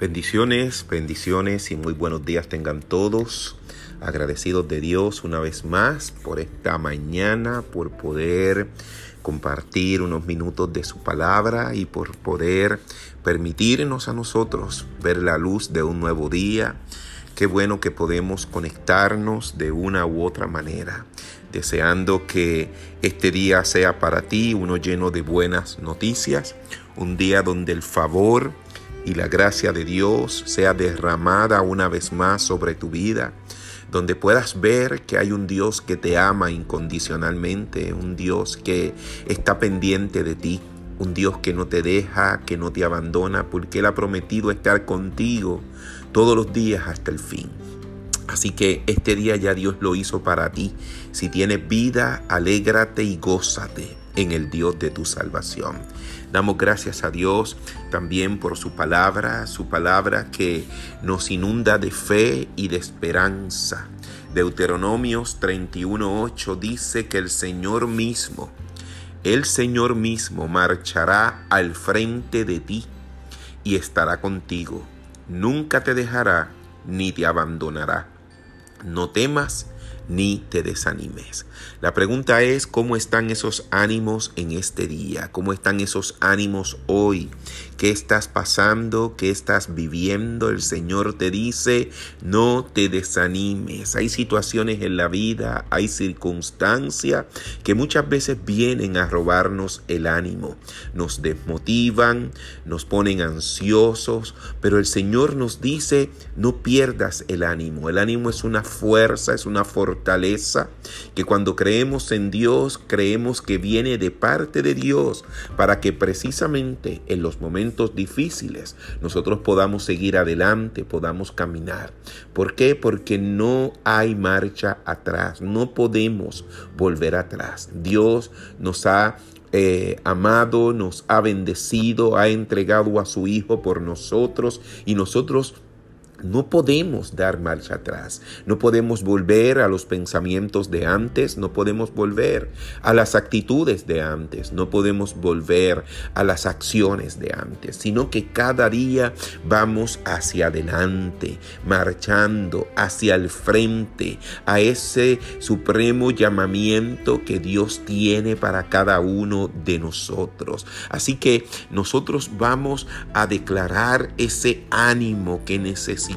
Bendiciones, bendiciones y muy buenos días tengan todos. Agradecidos de Dios una vez más por esta mañana, por poder compartir unos minutos de su palabra y por poder permitirnos a nosotros ver la luz de un nuevo día. Qué bueno que podemos conectarnos de una u otra manera, deseando que este día sea para ti uno lleno de buenas noticias, un día donde el favor, y la gracia de Dios sea derramada una vez más sobre tu vida, donde puedas ver que hay un Dios que te ama incondicionalmente, un Dios que está pendiente de ti, un Dios que no te deja, que no te abandona, porque Él ha prometido estar contigo todos los días hasta el fin. Así que este día ya Dios lo hizo para ti. Si tienes vida, alégrate y gózate en el Dios de tu salvación. Damos gracias a Dios también por su palabra, su palabra que nos inunda de fe y de esperanza. Deuteronomios 31.8 dice que el Señor mismo, el Señor mismo marchará al frente de ti y estará contigo. Nunca te dejará ni te abandonará. No temas ni te desanimes. La pregunta es cómo están esos ánimos en este día, cómo están esos ánimos hoy, qué estás pasando, qué estás viviendo. El Señor te dice, no te desanimes. Hay situaciones en la vida, hay circunstancias que muchas veces vienen a robarnos el ánimo, nos desmotivan, nos ponen ansiosos, pero el Señor nos dice, no pierdas el ánimo. El ánimo es una fuerza, es una fortaleza fortaleza que cuando creemos en Dios, creemos que viene de parte de Dios para que precisamente en los momentos difíciles nosotros podamos seguir adelante, podamos caminar. ¿Por qué? Porque no hay marcha atrás, no podemos volver atrás. Dios nos ha eh, amado, nos ha bendecido, ha entregado a su Hijo por nosotros y nosotros no podemos dar marcha atrás, no podemos volver a los pensamientos de antes, no podemos volver a las actitudes de antes, no podemos volver a las acciones de antes, sino que cada día vamos hacia adelante, marchando hacia el frente, a ese supremo llamamiento que Dios tiene para cada uno de nosotros. Así que nosotros vamos a declarar ese ánimo que necesitamos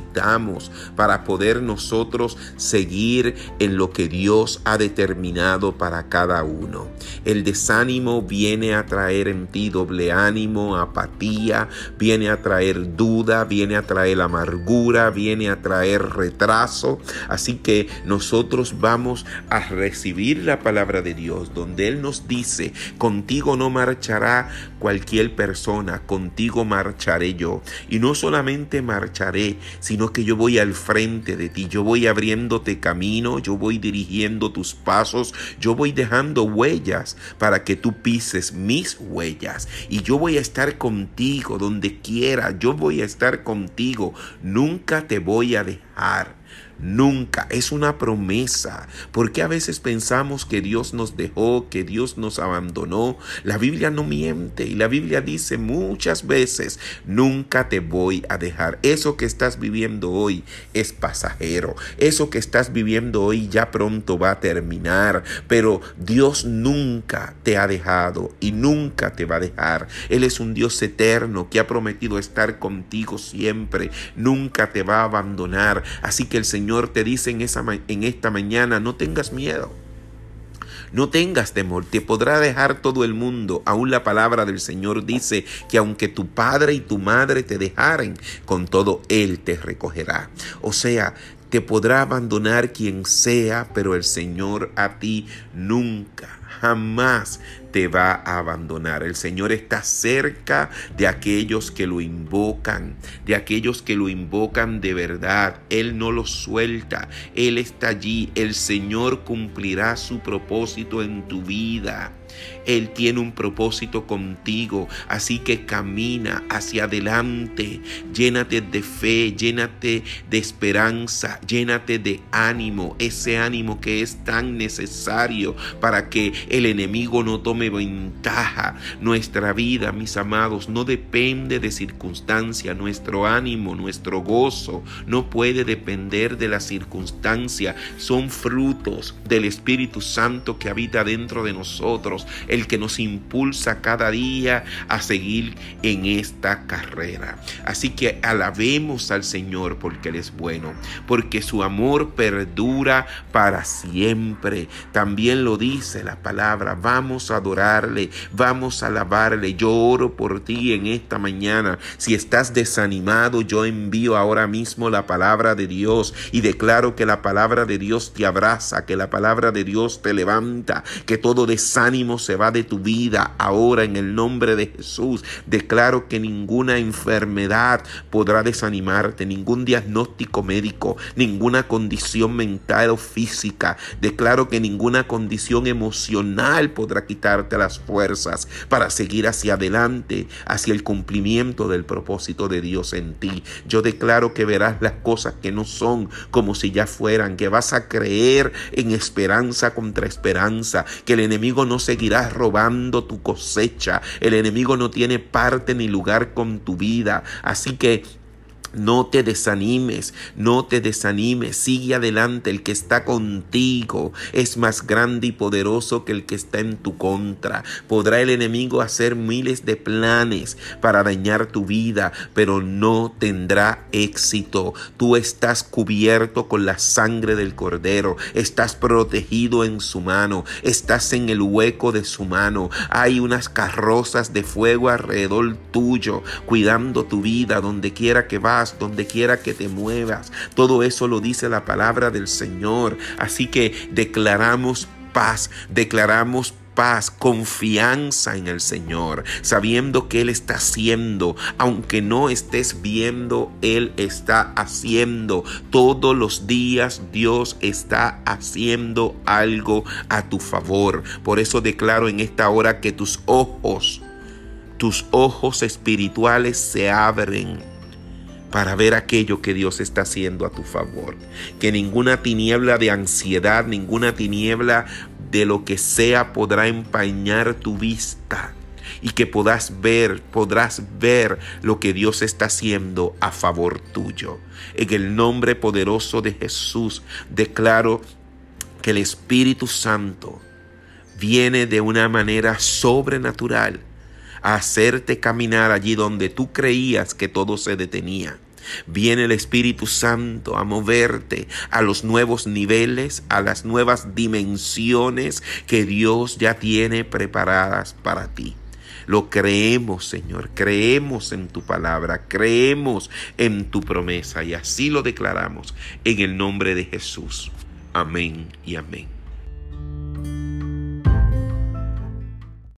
para poder nosotros seguir en lo que Dios ha determinado para cada uno. El desánimo viene a traer en ti doble ánimo, apatía, viene a traer duda, viene a traer amargura, viene a traer retraso. Así que nosotros vamos a recibir la palabra de Dios donde Él nos dice, contigo no marchará cualquier persona, contigo marcharé yo. Y no solamente marcharé, sino que yo voy al frente de ti, yo voy abriéndote camino, yo voy dirigiendo tus pasos, yo voy dejando huellas para que tú pises mis huellas y yo voy a estar contigo donde quiera, yo voy a estar contigo, nunca te voy a dejar. Nunca, es una promesa. Porque a veces pensamos que Dios nos dejó, que Dios nos abandonó. La Biblia no miente y la Biblia dice muchas veces, nunca te voy a dejar. Eso que estás viviendo hoy es pasajero. Eso que estás viviendo hoy ya pronto va a terminar. Pero Dios nunca te ha dejado y nunca te va a dejar. Él es un Dios eterno que ha prometido estar contigo siempre. Nunca te va a abandonar. Así que el Señor te dice en, en esta mañana, no tengas miedo. No tengas temor, te podrá dejar todo el mundo. Aún la palabra del Señor dice que aunque tu padre y tu madre te dejaren, con todo Él te recogerá. O sea, te podrá abandonar quien sea, pero el Señor a ti nunca jamás te va a abandonar. El Señor está cerca de aquellos que lo invocan, de aquellos que lo invocan de verdad. Él no los suelta, Él está allí. El Señor cumplirá su propósito en tu vida. Él tiene un propósito contigo, así que camina hacia adelante, llénate de fe, llénate de esperanza, llénate de ánimo, ese ánimo que es tan necesario para que el enemigo no tome ventaja. Nuestra vida, mis amados, no depende de circunstancia. Nuestro ánimo, nuestro gozo, no puede depender de la circunstancia. Son frutos del Espíritu Santo que habita dentro de nosotros, el que nos impulsa cada día a seguir en esta carrera. Así que alabemos al Señor porque Él es bueno, porque su amor perdura para siempre. También lo dice la palabra, vamos a adorarle, vamos a alabarle. Yo oro por ti en esta mañana. Si estás desanimado, yo envío ahora mismo la palabra de Dios y declaro que la palabra de Dios te abraza, que la palabra de Dios te levanta, que todo desánimo se va de tu vida ahora en el nombre de Jesús. Declaro que ninguna enfermedad podrá desanimarte, ningún diagnóstico médico, ninguna condición mental o física. Declaro que ninguna condición emocional podrá quitarte las fuerzas para seguir hacia adelante, hacia el cumplimiento del propósito de Dios en ti. Yo declaro que verás las cosas que no son como si ya fueran, que vas a creer en esperanza contra esperanza, que el enemigo no seguirá robando tu cosecha, el enemigo no tiene parte ni lugar con tu vida. Así que no te desanimes, no te desanimes, sigue adelante, el que está contigo es más grande y poderoso que el que está en tu contra. Podrá el enemigo hacer miles de planes para dañar tu vida, pero no tendrá éxito. Tú estás cubierto con la sangre del cordero, estás protegido en su mano, estás en el hueco de su mano. Hay unas carrozas de fuego alrededor tuyo, cuidando tu vida donde quiera que vas donde quiera que te muevas. Todo eso lo dice la palabra del Señor. Así que declaramos paz, declaramos paz, confianza en el Señor, sabiendo que Él está haciendo, aunque no estés viendo, Él está haciendo. Todos los días Dios está haciendo algo a tu favor. Por eso declaro en esta hora que tus ojos, tus ojos espirituales se abren para ver aquello que Dios está haciendo a tu favor. Que ninguna tiniebla de ansiedad, ninguna tiniebla de lo que sea podrá empañar tu vista y que podrás ver, podrás ver lo que Dios está haciendo a favor tuyo. En el nombre poderoso de Jesús declaro que el Espíritu Santo viene de una manera sobrenatural a hacerte caminar allí donde tú creías que todo se detenía. Viene el Espíritu Santo a moverte a los nuevos niveles, a las nuevas dimensiones que Dios ya tiene preparadas para ti. Lo creemos, Señor, creemos en tu palabra, creemos en tu promesa y así lo declaramos en el nombre de Jesús. Amén y amén.